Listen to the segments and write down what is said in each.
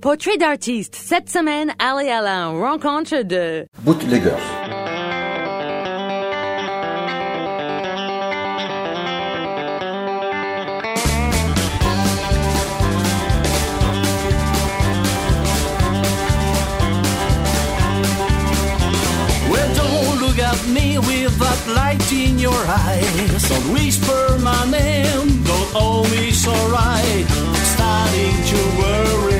Portrait d'artiste. Cette semaine, allez à la rencontre de Bootleggers. Well, don't look at me with that light in your eyes. Don't whisper my name, don't owe me so right. Starting to worry,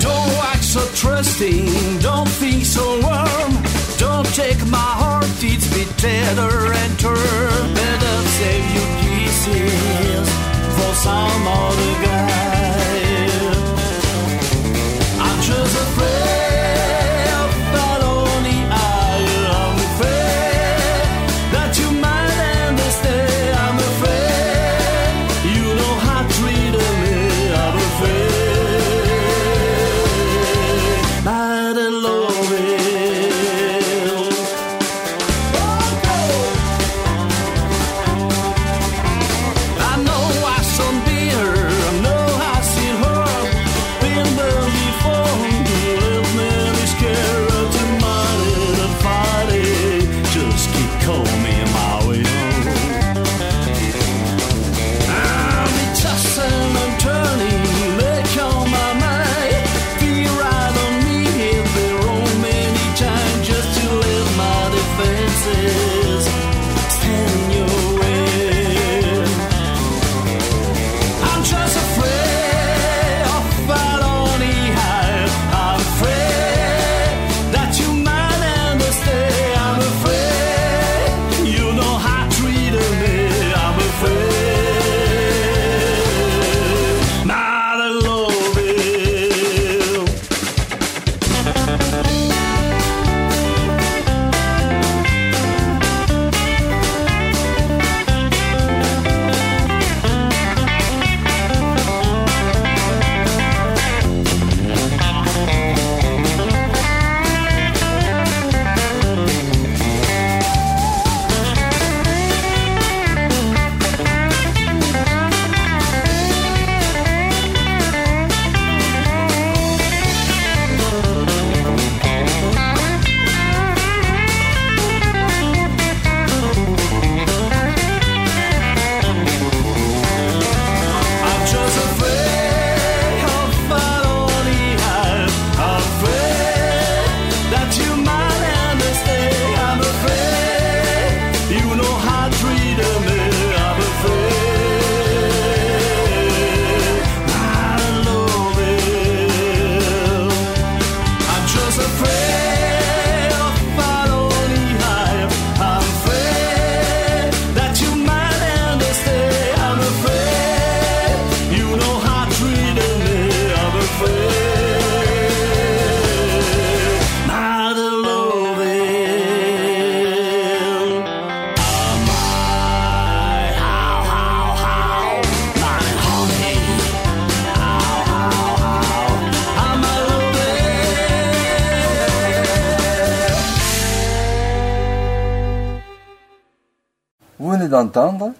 Don't act so trusting, don't think so warm. Don't take my heart, it's bit tether and turn. Better save your kisses for some other guy. I'm just afraid d'entendre,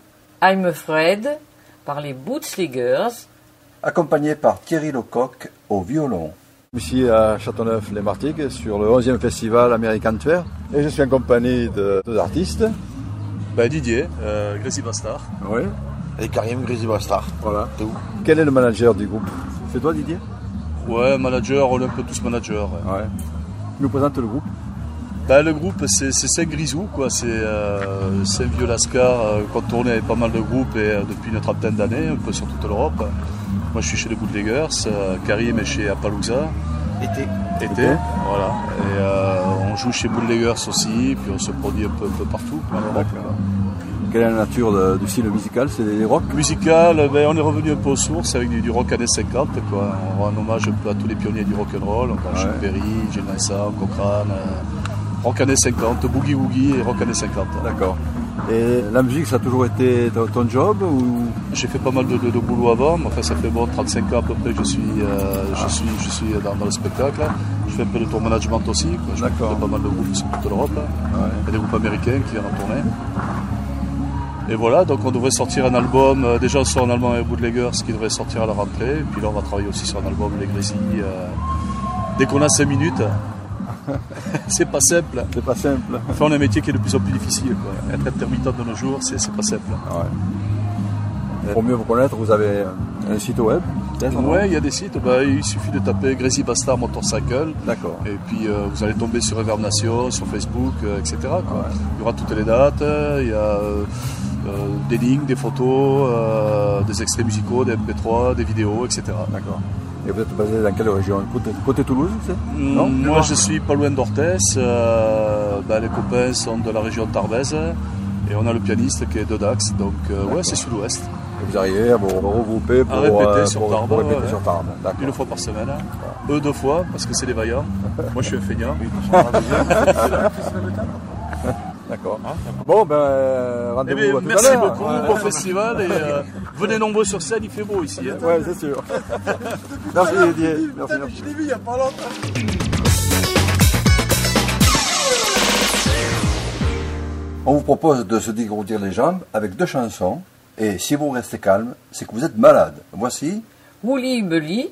I'm Afraid par les Bootleggers. accompagné par Thierry Lecoq au violon. Ici à Châteauneuf-les-Martigues sur le 11e festival American Fair et je suis en compagnie de deux artistes. Bah, Didier, euh, Gracie Bastard. Oui. Et Karim Grizzly Bastard. Voilà. Quel est le manager du groupe? C'est toi Didier? Ouais, manager, on est un peu tous managers. ouais. Ouais. Nous présentes le groupe Bah, le groupe, c'est c'est Saint Grisou, quoi. C'est euh, c'est un vieux lascar euh, qu'on tournait avec pas mal de groupes et, euh, depuis une trentaine d'années, un peu sur toute l'Europe. Moi, je suis chez les Bootleggers, euh, Karim est chez Appaloosa. Été. Été, voilà. Et euh, on joue chez Bootleggers aussi, puis on se produit un peu, un peu partout. quoi, en Europe, quoi. Quelle est la nature de- du style musical? C'est des rock? Musical, ben, on est revenu un peu aux sources avec du, du rock années 50. Quoi. On rend hommage un peu à tous les pionniers du rock and roll, comme Chuck Ouais. Berry, Gene Vincent, Cochrane. Rock années 50, boogie woogie et rock années 50. D'accord. Et la musique, ça a toujours été ton, ton job ou? J'ai fait pas mal de, de- de boulot avant, mais enfin ça fait bon 35 ans à peu près que je suis, euh, je suis, je suis dans, dans le spectacle. Je fais un peu de tour management aussi. quoi. Je D'accord. pas mal de groupes sur toute l'Europe. Il y a des groupes américains qui viennent en tournée. Et voilà, donc on devrait sortir un album, euh, déjà sur un album avec Bootleggers qui devrait sortir à la rentrée, et puis là on va travailler aussi sur un album Les Grésilles. euh, dès qu'on a 5 minutes, c'est pas simple. C'est pas simple. Enfin, on a un métier qui est de plus en plus difficile. Quoi. Être intermittent de nos jours, c'est pas simple. Ouais. Pour mieux vous connaître, vous avez un site web Ouais, il y a des sites, bah, il suffit de taper Gracie Bastard Motorcycle. D'accord. Et puis euh, vous allez tomber sur Reverb Nation, sur Facebook, euh, etc. quoi. Il y aura toutes les dates, euh, il y a euh, euh, des lignes, des photos, euh, des extraits musicaux, des MP3, des vidéos, etc. D'accord. Et vous êtes basé dans quelle région? Côté, côté Toulouse, c'est Non Mm, Moi je suis pas loin d'Orthès, euh, bah, les copains sont de la région de Tarbes et on a le pianiste qui est de Dax, donc euh, ouais c'est sud-ouest, Et vous arrivez à vous regrouper pour, répéter euh, sur pour- Tarbes, pour répéter ouais. sur Tarbes. D'accord. une fois par semaine. Eux deux fois parce que c'est des vaillants, moi je suis un feignant. D'accord. Bon, ben, euh, Eh rendez-vous bien, à tout merci à beaucoup, bon festival et euh, venez nombreux sur scène, il fait beau ici. hein. Ouais, c'est sûr. merci Didier. Merci, merci. On vous propose de se dégourdir les jambes avec deux chansons. Et si vous restez calme, c'est que vous êtes malade. Voici Woolly Bully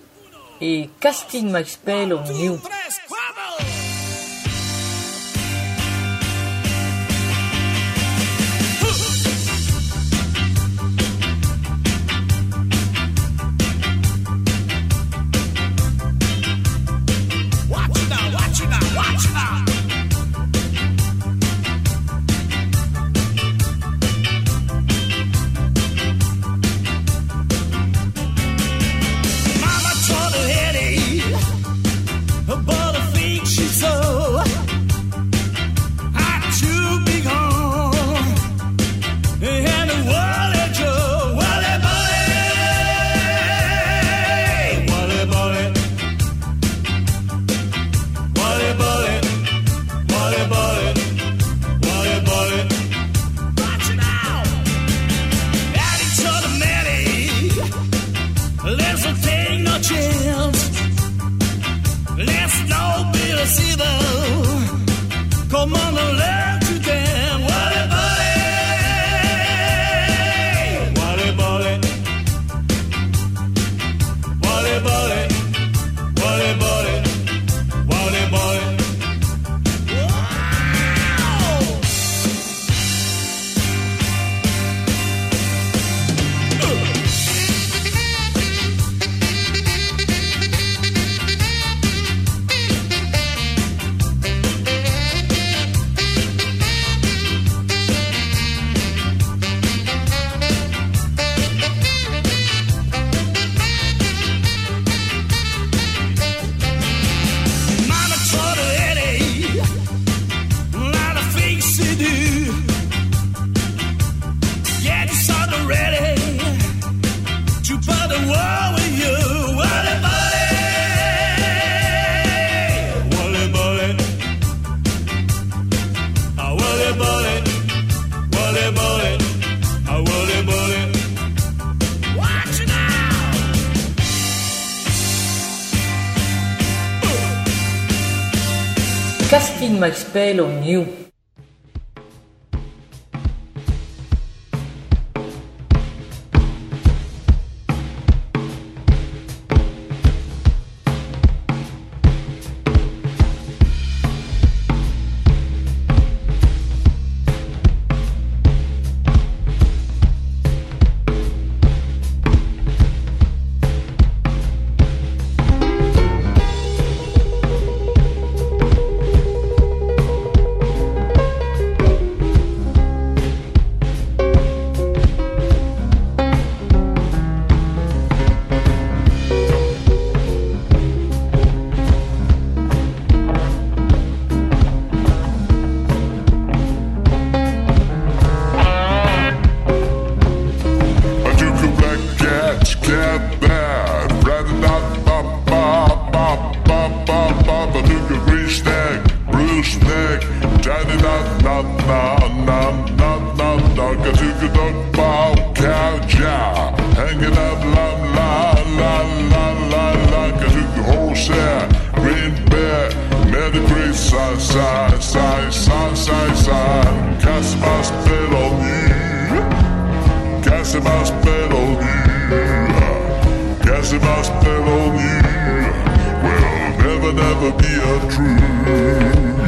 et Casting My Spell on You. participei, lo New Will never, never be untrue. I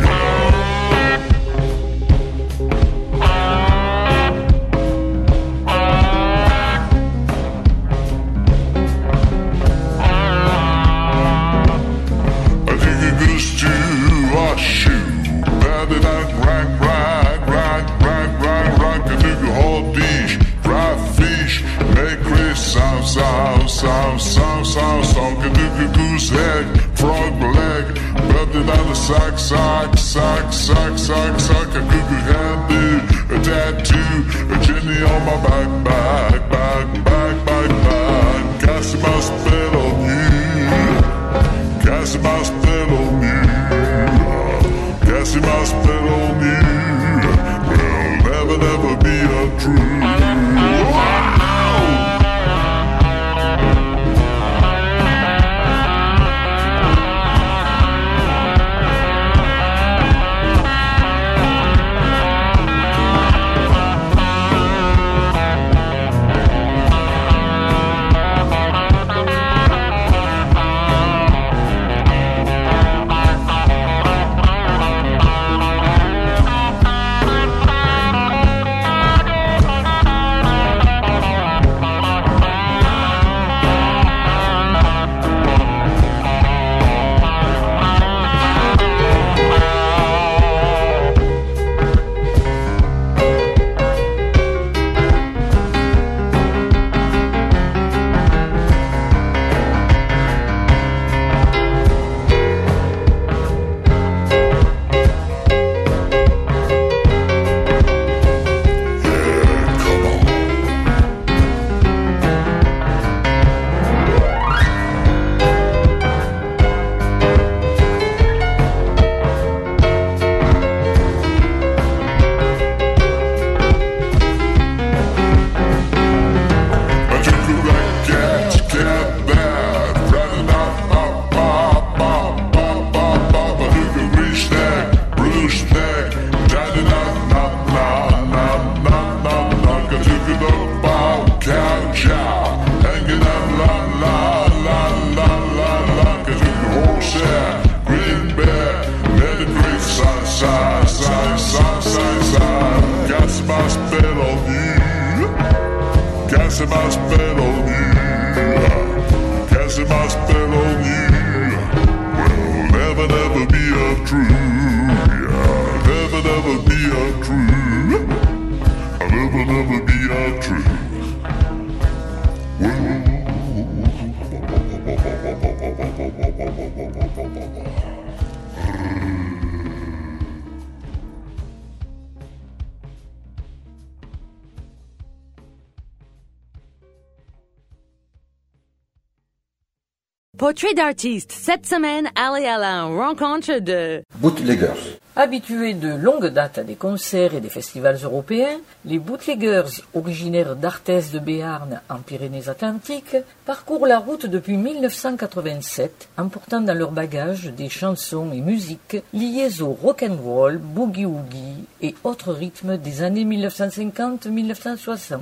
Portrait d'artiste. Cette semaine, allez à la rencontre de... Bootleggers. Habitués de longue date à des concerts et des festivals européens, les bootleggers, originaires d'Arthès de Béarn en Pyrénées-Atlantiques, parcourent la route depuis 1987, emportant dans leur bagage des chansons et musiques liées au rock'n'roll, boogie-woogie et autres rythmes des années 1950-1960.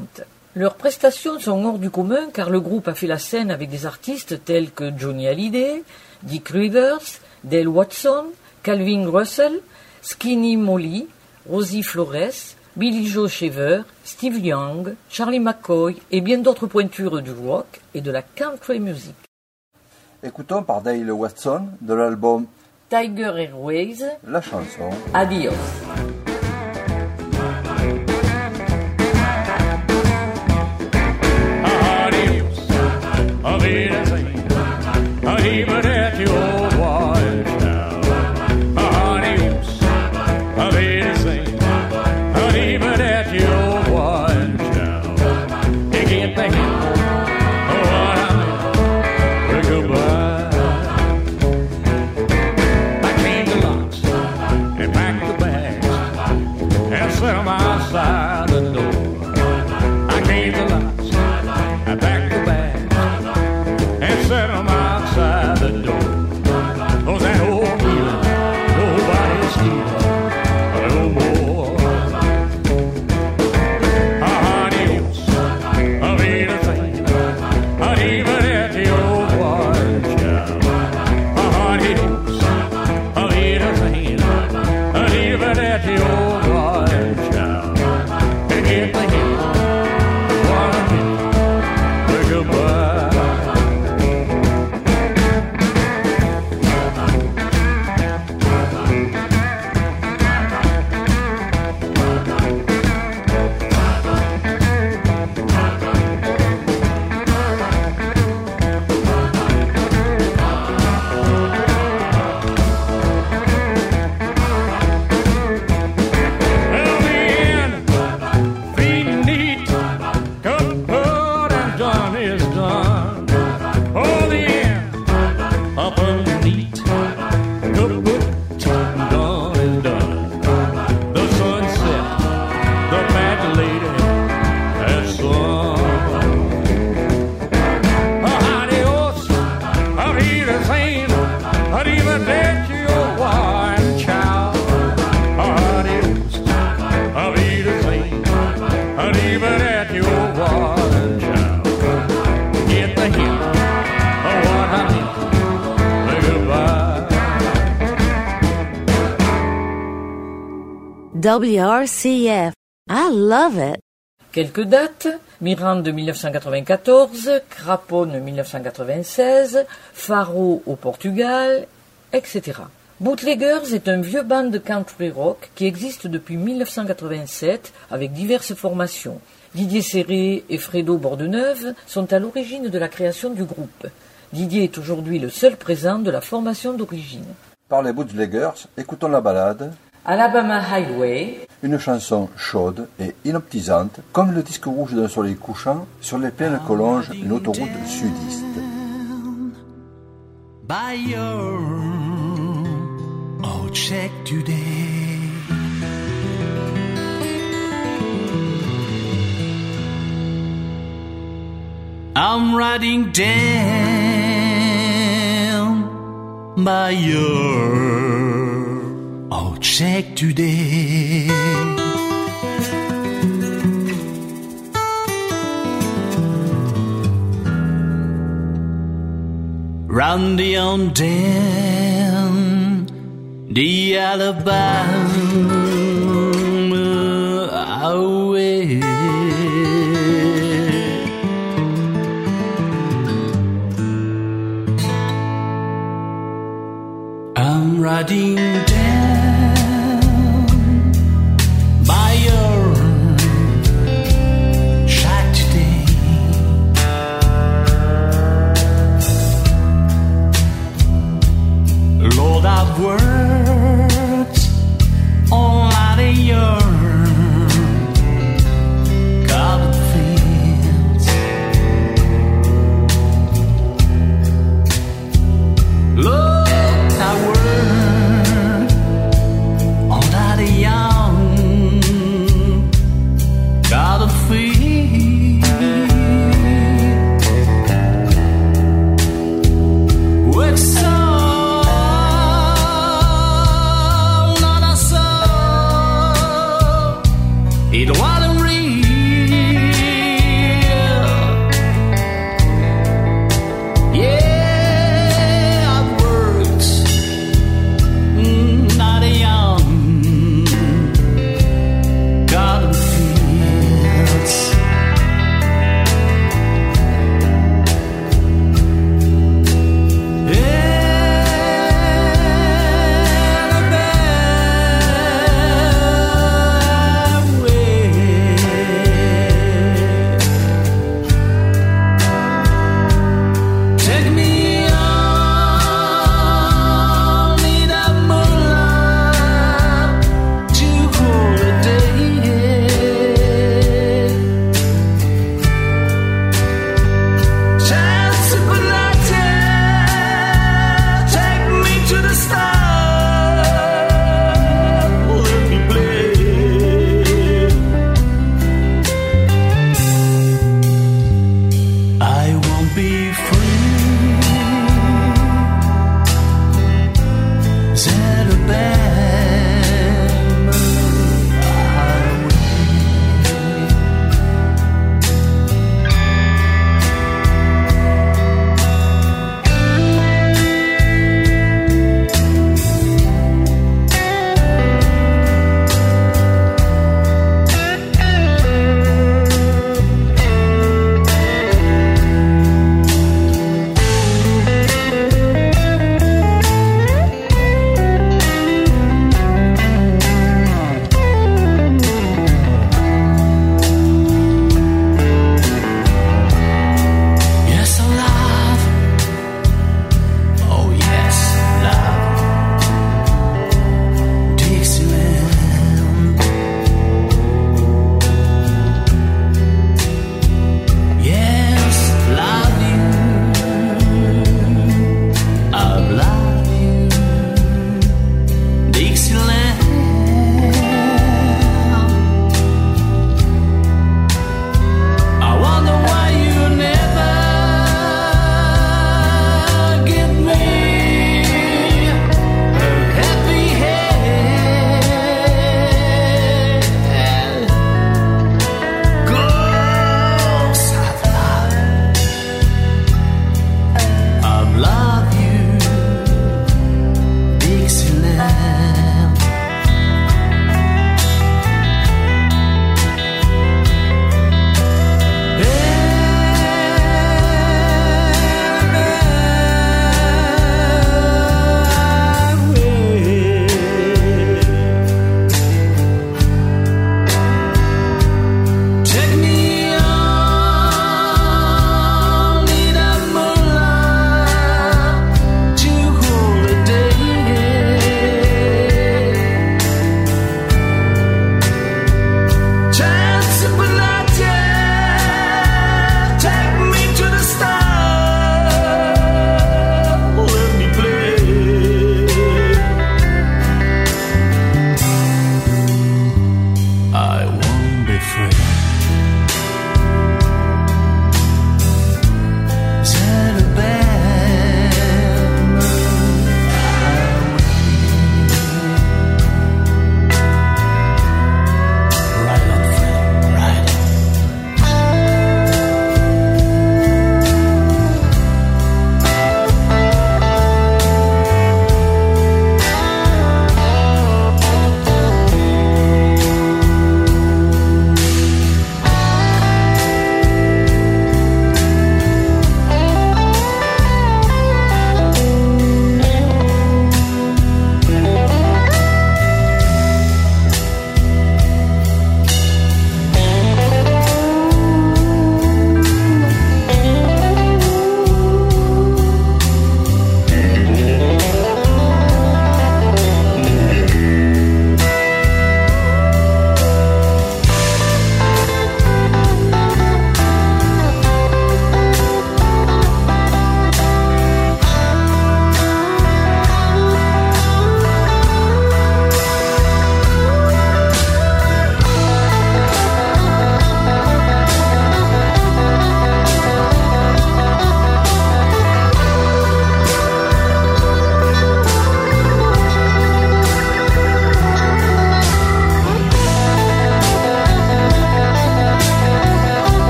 Leurs prestations sont hors du commun car le groupe a fait la scène avec des artistes tels que Johnny Hallyday, Dick Rivers, Dale Watson, Calvin Russell, Skinny Molly, Rosie Flores, Billy Joe Shaver, Steve Young, Charlie McCoy et bien d'autres pointures du rock et de la country music. Écoutons par Dale Watson de l'album Tiger Airways, la chanson Adios. WRCF. I love it. Quelques dates Mirande 1994, Craponne 1996, Faro au Portugal, etc. Bootleggers est un vieux band de country rock qui existe depuis 1987 avec diverses formations. Didier Serré et Fredo Bordeneuve sont à l'origine de la création du groupe. Didier est aujourd'hui le seul présent de la formation d'origine. Par les bootleggers, écoutons la balade, Alabama Highway, une chanson chaude et inoptisante, comme le disque rouge d'un soleil couchant sur les plaines que longe une autoroute sudiste. by your old check today. I'm riding down by your old check today. Roundy on down the Alabama highway. I'm riding I've worked all night in your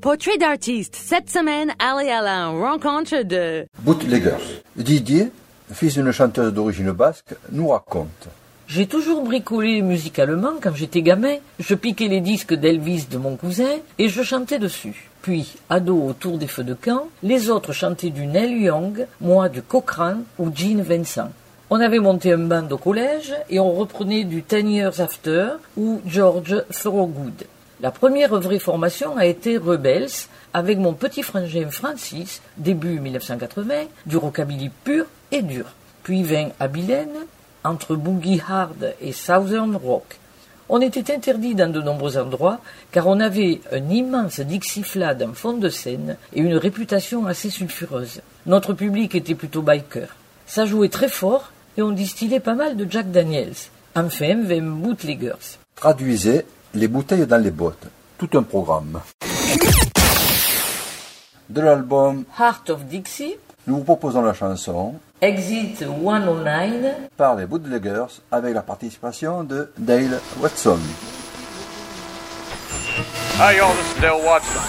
Portrait d'artiste. Cette semaine, Ali Alain, rencontre de... Bootleggers. Didier, fils d'une chanteuse d'origine basque, nous raconte. J'ai toujours bricolé musicalement quand j'étais gamin. Je piquais les disques d'Elvis de mon cousin et je chantais dessus. Puis, ado autour des feux de camp, les autres chantaient du Neil Young, moi du Cochrane ou Gene Vincent. On avait monté un band au collège et on reprenait du Ten Years After ou George Thorogood. La première vraie formation a été Rebels avec mon petit frangin Francis, début 1980, du rockabilly pur et dur. Puis vint Abilene, entre Boogie Hard et Southern Rock. On était interdit dans de nombreux endroits car on avait un immense Dixie-Flad en fond de scène et une réputation assez sulfureuse. Notre public était plutôt biker. Ça jouait très fort et on distillait pas mal de Jack Daniels. Enfin, vint Bootleggers. Traduisez les bouteilles dans les bottes. Tout un programme. De l'album, Heart of Dixie, nous vous proposons la chanson Exit 109, par les Bootleggers avec la participation de Dale Watson. Hi, y'all. This is Dale Watson.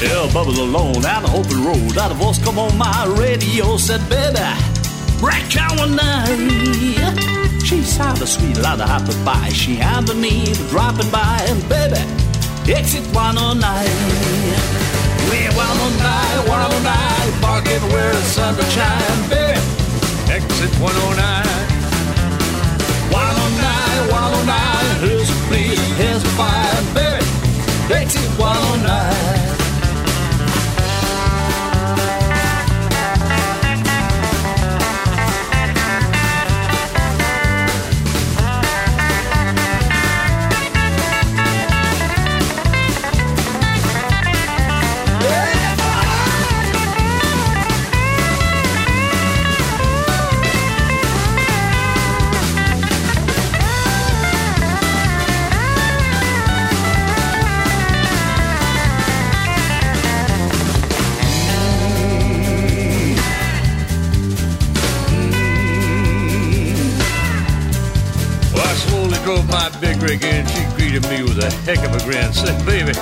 Yeah, Bubba's alone down the open road. Out a voice come on my radio said, baby, break one night. She sounded sweet, a lot of happy pie. She had the need of dropping by, and baby, exit 109. We're 109, 109, barking where the sun will shine, baby. Exit 109. 109, 109, here's a please, here's a fire, baby. Exit my big rig in. She greeted me with a heck of a grin. Said, baby,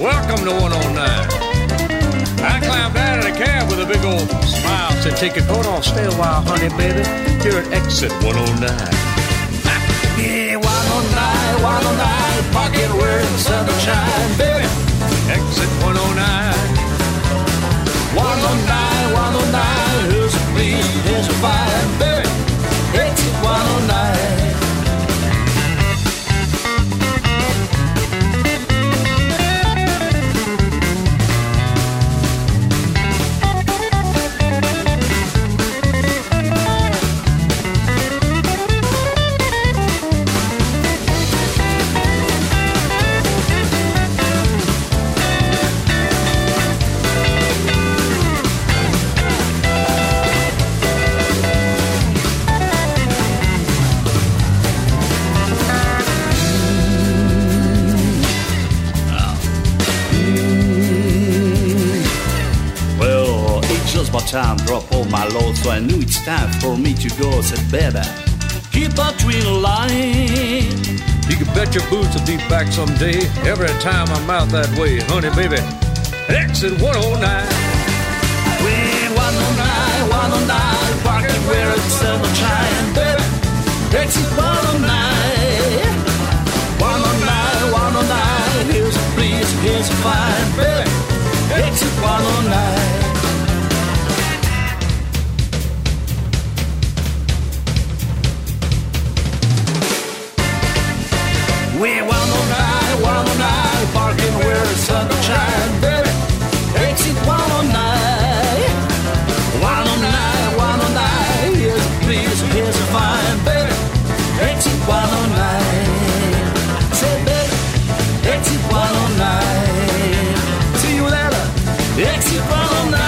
welcome to 109. I climbed out of the cab with a big old smile. Said, take your coat off, stay a while, honey, baby. You're at exit 109. Yeah, 109, 109, parking where the sun shine, baby. Exit 109. 109, 109, here's a please, here's a fine, baby. Time, drop all my load, so I knew it's time for me to go. Said, baby, keep that twin line. You can bet your boots I'll be back someday. Every time I'm out that way, honey, baby. Exit 109. We're 109, 109, parking where the sun will shine, baby. Exit 109. 109, 109, here's a please, here's a fine, baby. Exit 109. 109, parking where the sun will shine, baby. Exit 109. 109, 109, here's a please, here's a fine, baby. Exit 109. Say, baby, exit 109. See you later, exit 109.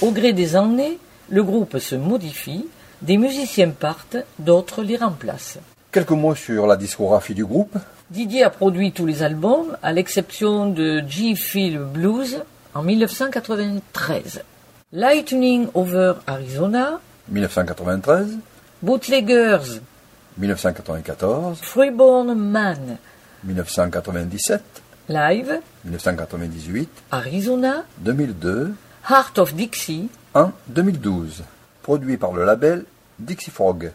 Au gré des années, le groupe se modifie, des musiciens partent, d'autres les remplacent. Quelques mots sur la discographie du groupe. Didier a produit tous les albums, à l'exception de G Feel Blues en 1993. Lightning Over Arizona, 1993, Bootleggers, 1994, Freeborn Man, 1997, Live, 1998, Arizona, 2002, Heart of Dixie, en 2012. Produit par le label Dixie Frog.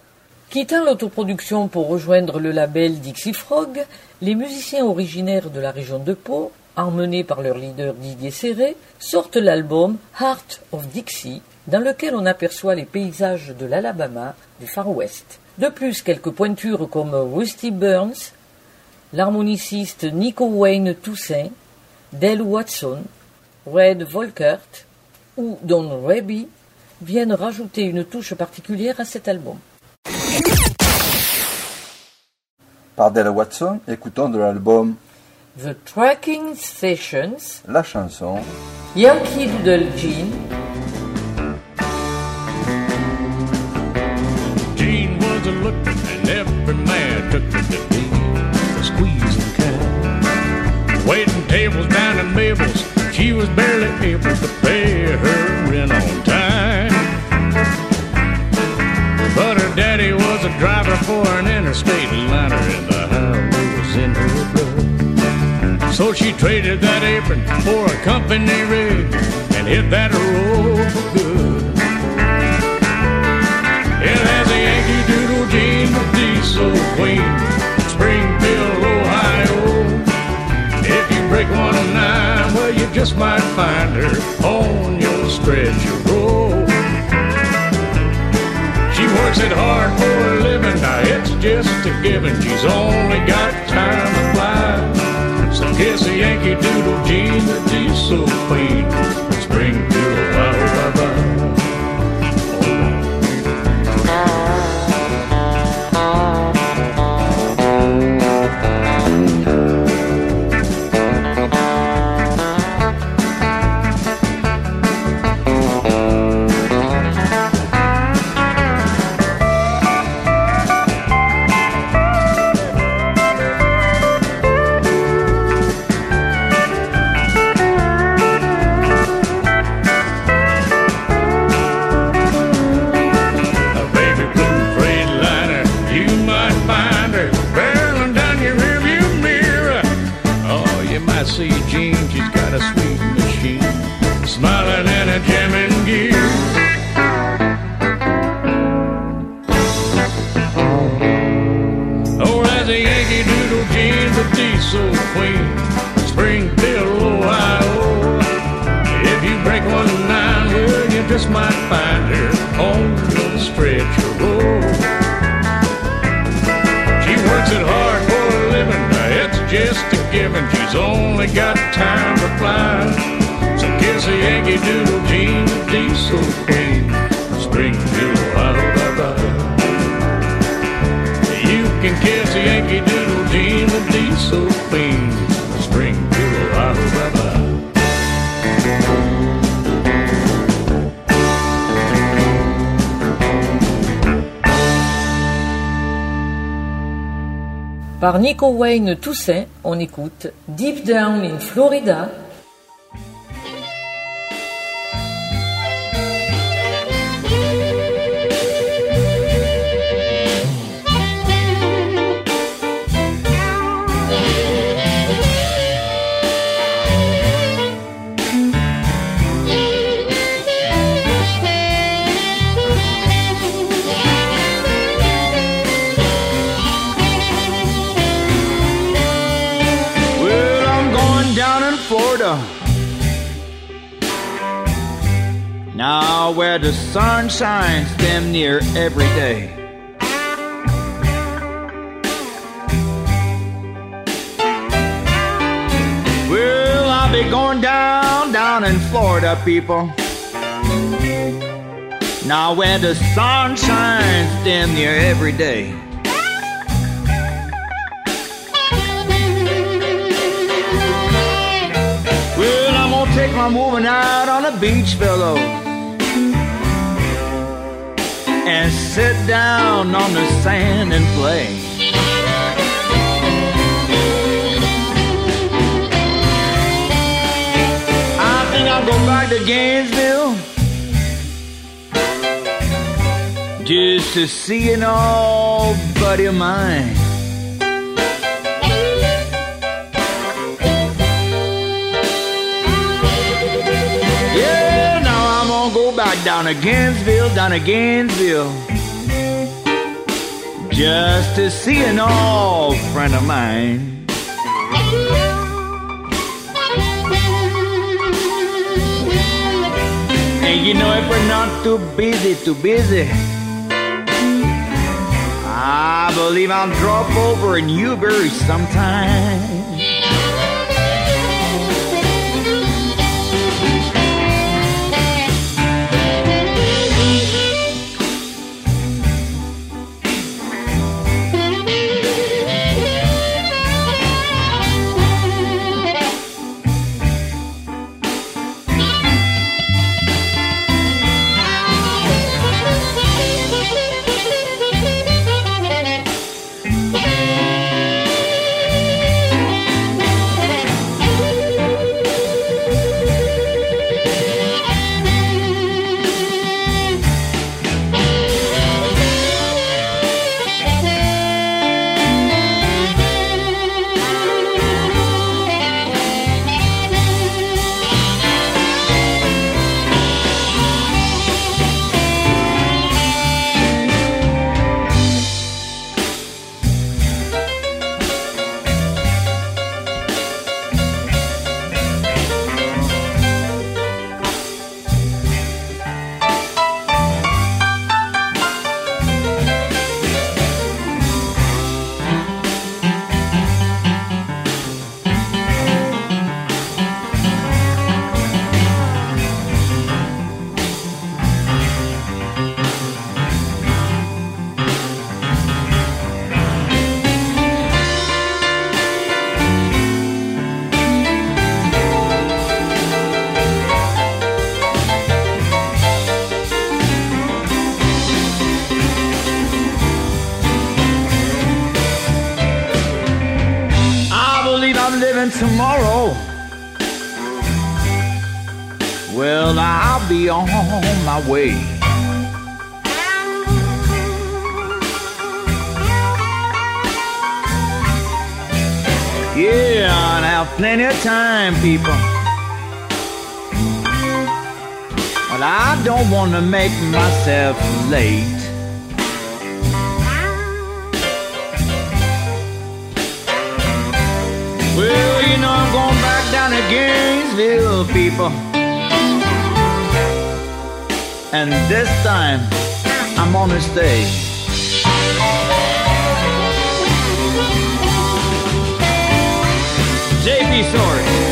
Quittant l'autoproduction pour rejoindre le label Dixie Frog, les musiciens originaires de la région de Pau, emmenés par leur leader Didier Serré, sortent l'album Heart of Dixie, dans lequel on aperçoit les paysages de l'Alabama du Far West. De plus, quelques pointures comme Rusty Burns, l'harmoniciste Nico Wayne Toussaint, Dale Watson, Red Volkert ou Don Reby viennent rajouter une touche particulière à cet album. Par Della Watson, écoutons de l'album The Tracking Sessions, la chanson Yankee Doodle Jean, Jean was a looking, and every man took her to be a squeezing cat. Waiting tables down in Mabel's, she was barely able to pay her driver for an interstate liner, and the highway was in her blood. So she traded that apron for a company rig and hit that road for good. Yeah, there's a Yankee Doodle Jean, the diesel queen, Springfield, Ohio. If you break one nine, well, you just might find her on your stretch of road. Works it hard for a living, now it's just a given. She's only got time to fly. So kiss a Yankee Doodle Jean, the diesel queen, Springfield, see Jean, she's got a sweet machine, smiling and a jamming gear. Oh, there's a Yankee Doodle Jean, the diesel queen, a given. She's only got time to fly. So kiss a Yankee Doodle Jean, the diesel queen, Springfield, Ohio, bye-bye. You can kiss a Yankee Doodle Jean, the diesel queen, Par Nico Wayne Toussaint, on écoute Deep Down in Florida, Now, where the sun shines damn near every day. Well, I'll be going down, down in Florida, people. Now, where the sun shines damn near every day. Well, I'm gonna take my moving out on the beach, fellow. And sit down on the sand and play. I think I'll go back to Gainesville just to see an old buddy of mine. Down to Gainesville, down to Gainesville, just to see an old friend of mine. And you know, if we're not too busy, too busy, I believe I'll drop over in Newberry sometime. To make myself late. Well, you know I'm going back down to Gainesville, people. And this time, I'm gonna stay. JP Sword.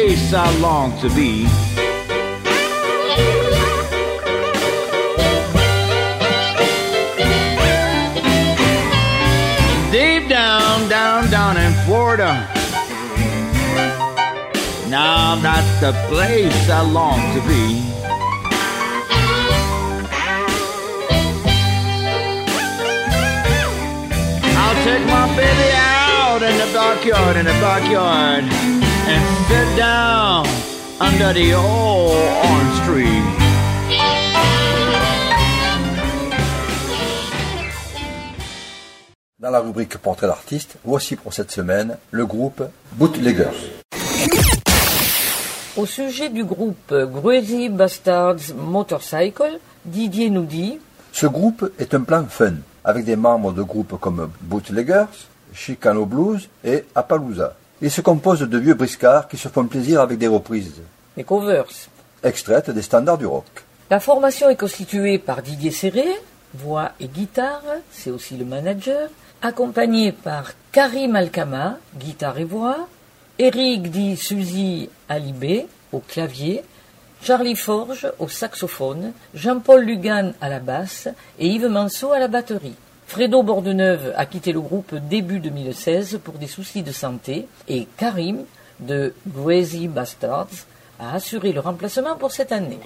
Place I long to be. Deep down, down, down in Florida. Now that's the place I long to be. I'll take my baby out in the backyard, in the backyard, and sit down under the old orange tree. Dans la rubrique Portrait d'artiste, voici pour cette semaine le groupe Bootleggers. Au sujet du groupe Gruesy Bastards Motorcycle, Didier nous dit Ce groupe est un plan fun, avec des membres de groupes comme Bootleggers, Chicano Blues et Appaloosa. Il se compose de vieux briscards qui se font plaisir avec des reprises, les covers. extraites des standards du rock. La formation est constituée par Didier Serré, voix et guitare, c'est aussi le manager, accompagné par Karim Alkama, guitare et voix, Eric Di Suzy Alibé au clavier, Charlie Forge au saxophone, Jean-Paul Lugan à la basse et Yves Manceau à la batterie. Fredo Bordeneuve a quitté le groupe début 2016 pour des soucis de santé et Karim de Greasy Bastards a assuré le remplacement pour cette année.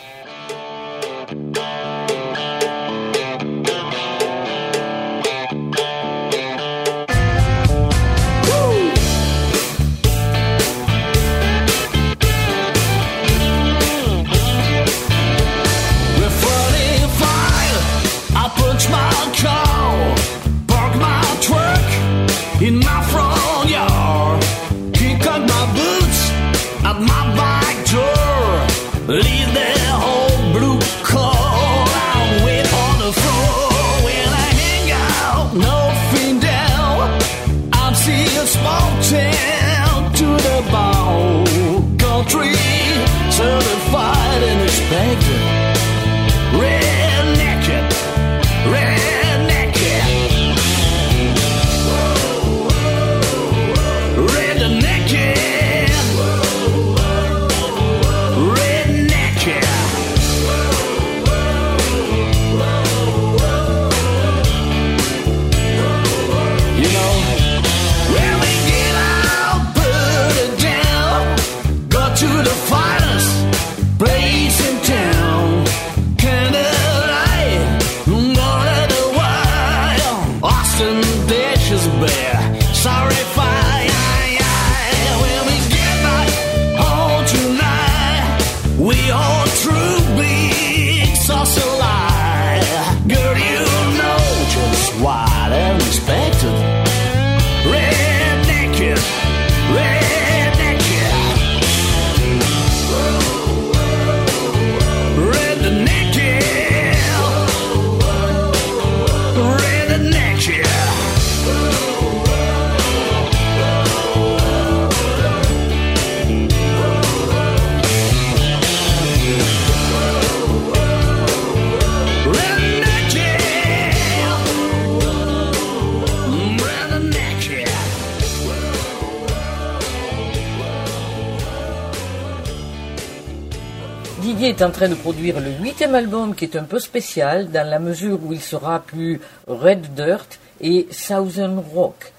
Didier est en train de produire le huitième album qui est un peu spécial dans la mesure où il sera plus Red Dirt et Southern Rock,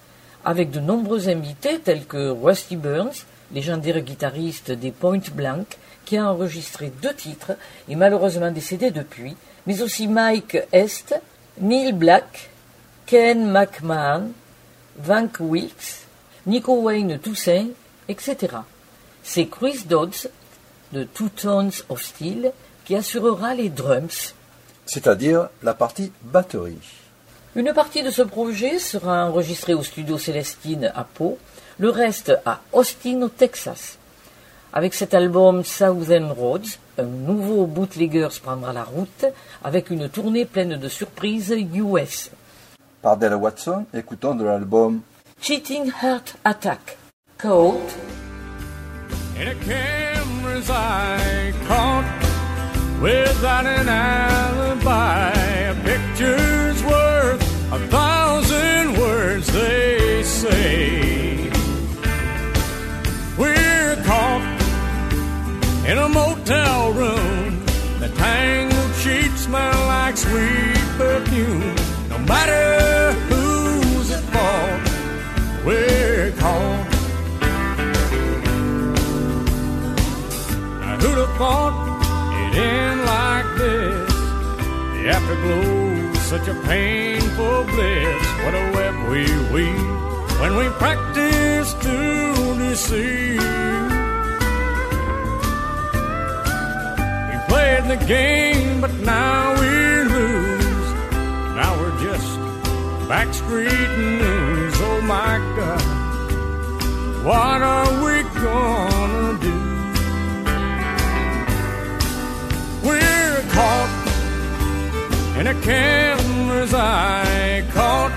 avec de nombreux invités tels que Rusty Burns, légendaire guitariste des Point Blank, qui a enregistré deux titres et malheureusement décédé depuis, mais aussi Mike Est, Neil Black, Ken McMahon, Vank Wilkes, Nico Wayne Toussaint, etc. C'est Chris Dodds de Two Tones of Steel qui assurera les drums. C'est-à-dire la partie batterie. Une partie de ce projet sera enregistrée au studio Célestine à Pau, le reste à Austin au Texas. Avec cet album Southern Roads, un nouveau Bootleggers prendra la route avec une tournée pleine de surprises US. Par Della Watson, écoutons de l'album Cheating Heart Attack, Cold, I caught without an alibi. A picture's worth a thousand words, they say. We're caught in a motel room. The tangled sheets smell like sweet perfume. No matter who's at fault, we're thought it'd end like this? The afterglow, such a painful bliss. What a web we weave when we practice to deceive. We played the game, but now we lose. Now we're just back like news. Oh my God, what are we gonna in a camera's eye, caught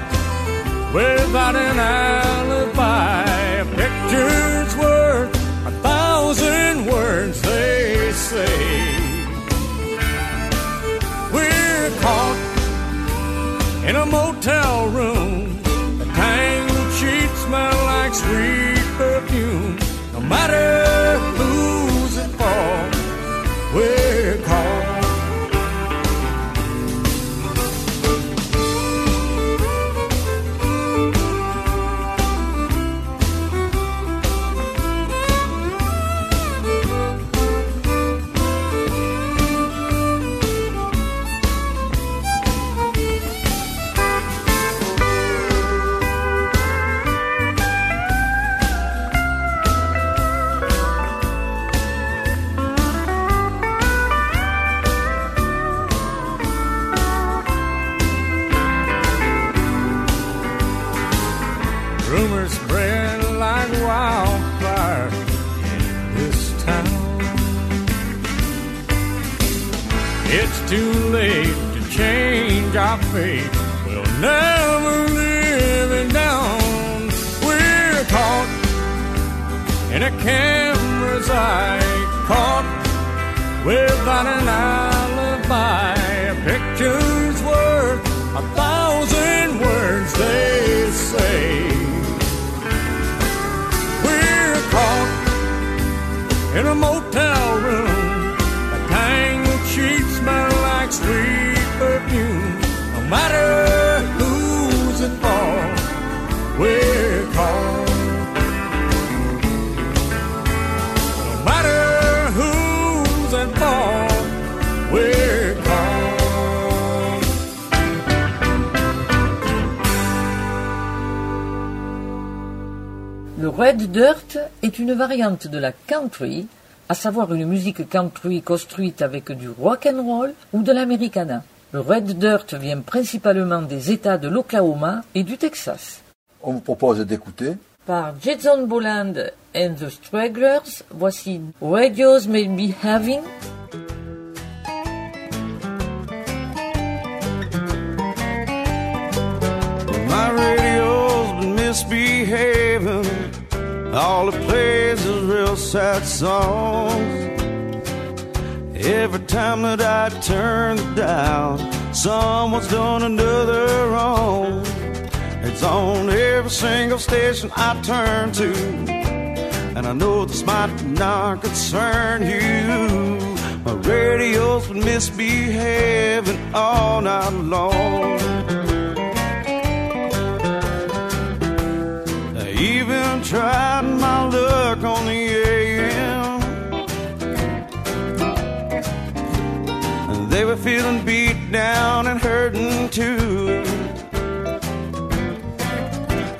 without an alibi. A picture's worth a thousand words, they say. We're caught in a motel room. The tangled sheets smell like sweet perfume. No matter who's at fault, we're fate. We'll never live it down. We're caught in a camera's eye, caught without an alibi. A picture's worth a thousand words, they say. We're caught in a motel room. Red dirt est une variante de la country, à savoir une musique country construite avec du rock and roll ou de l'americana. Le red dirt vient principalement des États de l'Oklahoma et du Texas. On vous propose d'écouter Par Jason Boland and the Stragglers, voici Radios May Be Having. My radio's been misbehaving. All it plays is real sad songs. Every time that I turn the dial, someone's done another wrong. It's on every single station I turn to. And I know this might not concern you. My radio's been misbehaving all night long. Even tried my luck on the AM. They were feeling beat down and hurting too.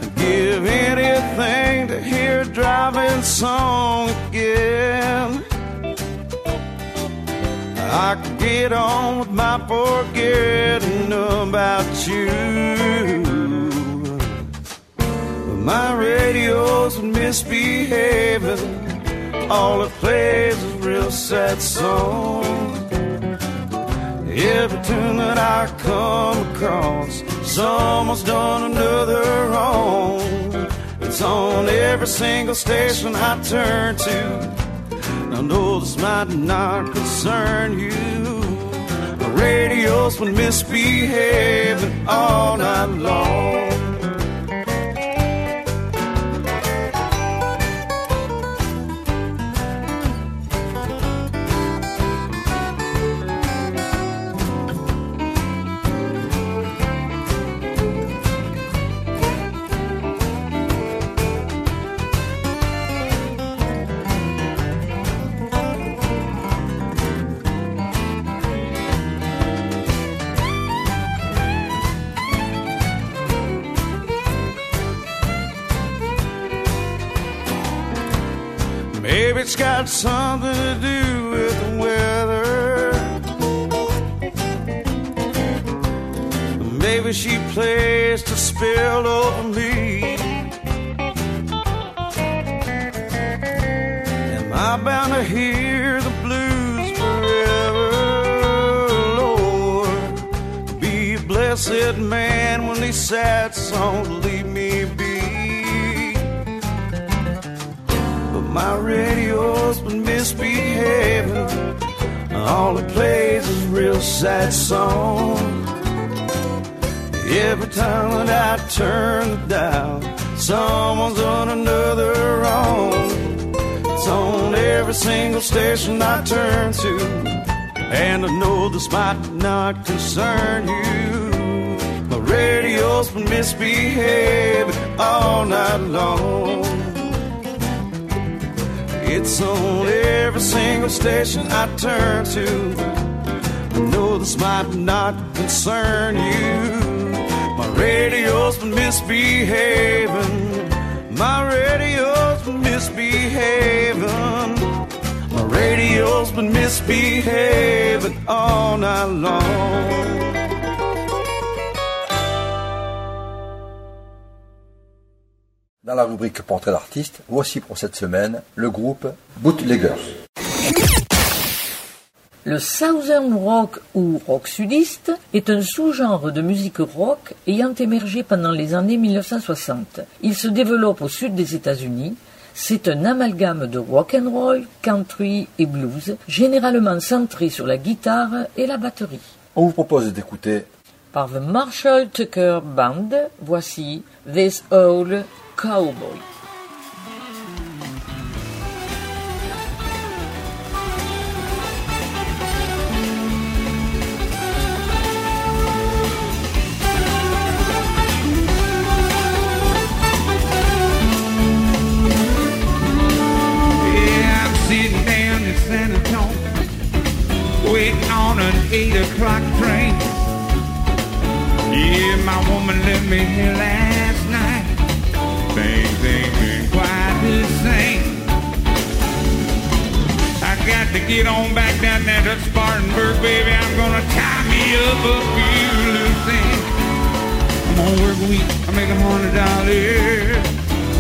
I'd Give anything to hear a driving song again. I could get on with my forgetting about you. My radio's misbehaving. All it plays is real sad songs. Every tune that I come across, someone's done another wrong. It's on every single station I turn to. I know this might not concern you. The radio's been misbehaving all night long. Got something to do with the weather. Maybe she placed a spell over me. Am I bound to hear the blues forever, Lord? Be a blessed man when these sad songs leave me be. But my misbehaving. All it plays is real sad songs. Every time that I turn the dial, someone's on another wrong. It's on every single station I turn to. And I know this might not concern you. My radio's been misbehaving all night long. It's on every single station I turn to. I know this might not concern you. My radio's been misbehaving. My radio's been misbehaving. My radio's been misbehaving all night long. La rubrique Portrait d'artiste, voici pour cette semaine le groupe Bootleggers. Le Southern Rock ou rock sudiste est un sous-genre de musique rock ayant émergé pendant les années 1960. Il se développe au sud des États-Unis. C'est un amalgame de rock and roll, country et blues, généralement centré sur la guitare et la batterie. On vous propose d'écouter Par The Marshall Tucker Band, voici This Old Cowboy. On an eight o'clock train. Yeah, my woman left me here. Things ain't been quite the same. I got to get on back down there to Spartanburg, baby. I'm gonna tie me up a few loose ends. I'm gonna work a week, I make a hundred dollars,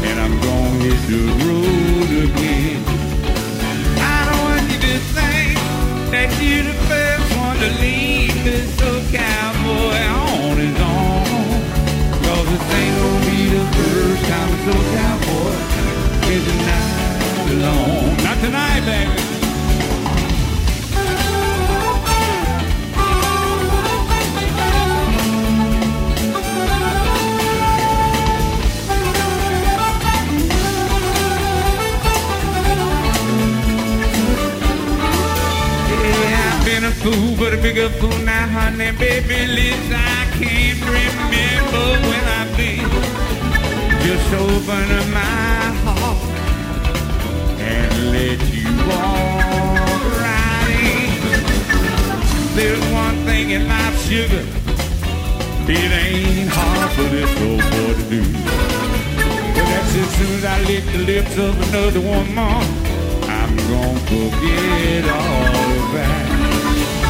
and I'm gonna hit the road again. I don't want you to think that you're the first one to leave this old cowboy on his own. Cause this ain't the first time this old cowboy is a night alone. Not tonight, baby. Been a fool, but a bigger fool now, honey. Baby, listen, I can't remember when I've been. Just open up my heart and let you walk right in. There's one thing in life, sugar. It ain't hard for this old boy to do. But that's as soon as I lick the lips of another woman. I'm gonna forget all it.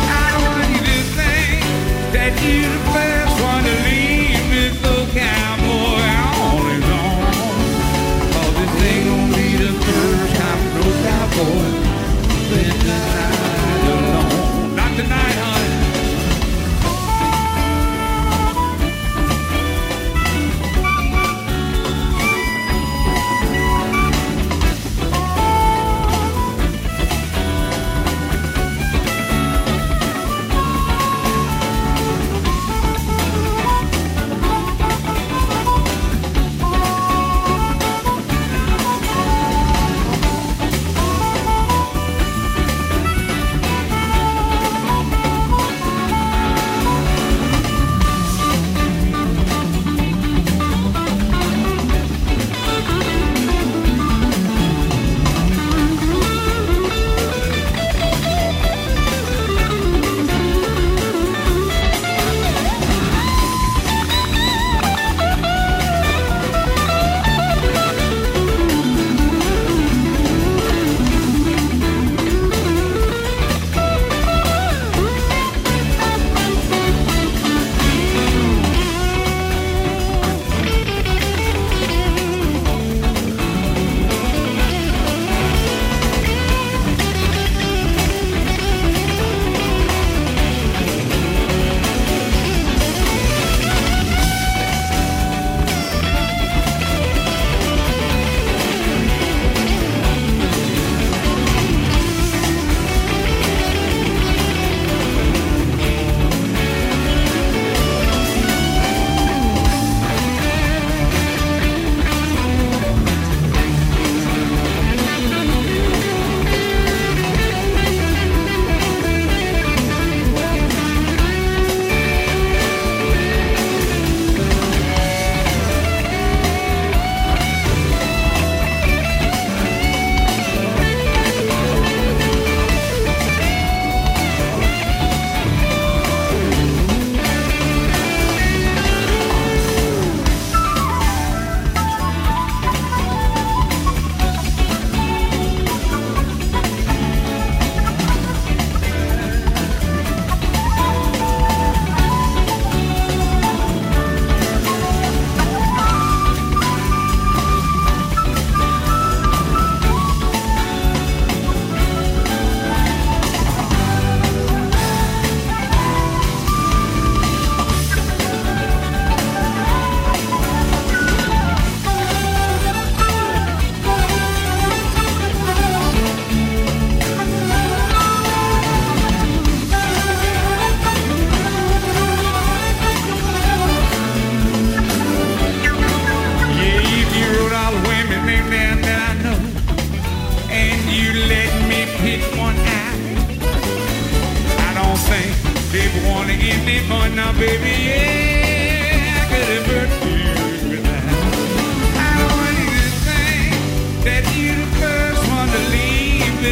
I want you to think that you're the first one to leave this little cowboy alone. Not tonight,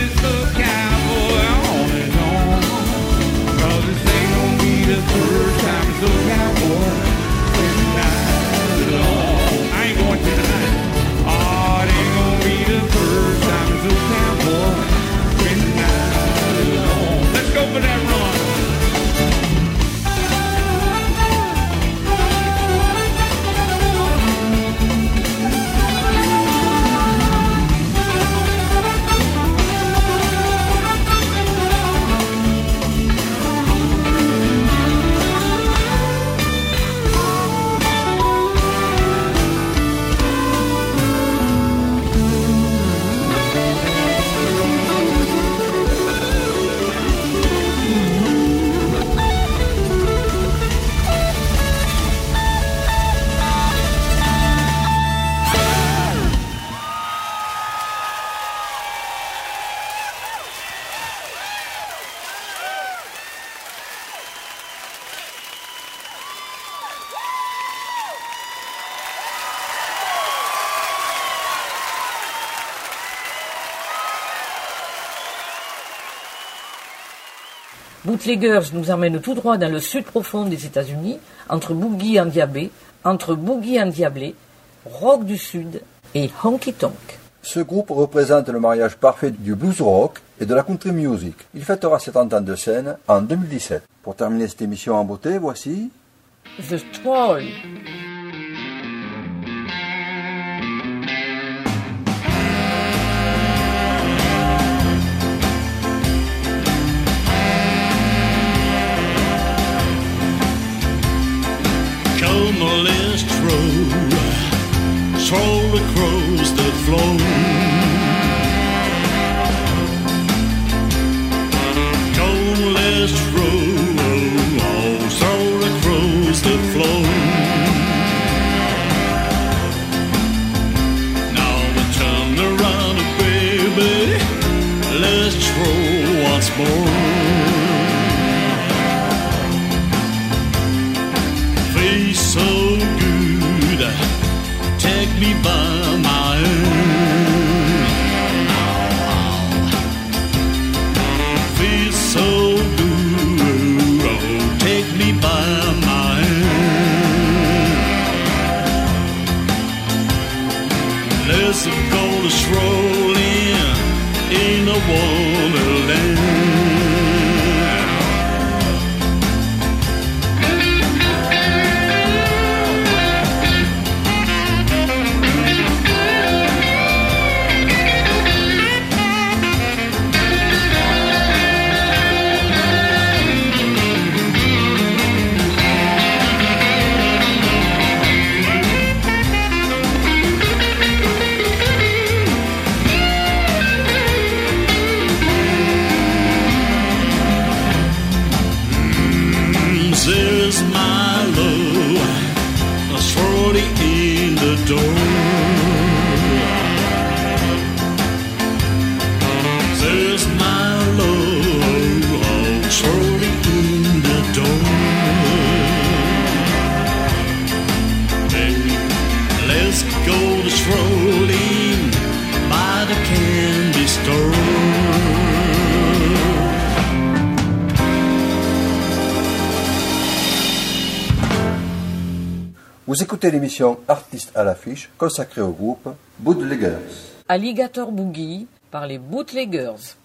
is the Bootleggers nous emmène tout droit dans le sud profond des États-Unis, entre boogie endiablé, entre boogie endiablé, rock du sud et honky tonk. Ce groupe représente le mariage parfait du blues rock et de la country music. Il fêtera ses 30 ans de scène en 2017. Pour terminer cette émission en beauté, voici The Troll. Come the list row, troll the crows that flow. Come list row, troll the flow. Now we turn around, baby, let's troll once more. L'émission Artistes à l'affiche consacrée au groupe Bootleggers. Alligator Boogie par les Bootleggers.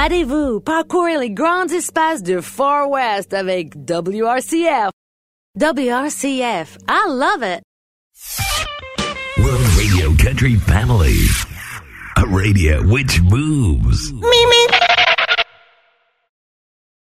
Évadez-vous, parcourez les grands espaces du Far West avec WRCF. WRCF, I love it. World Radio Country Family. A radio which moves. Me, me.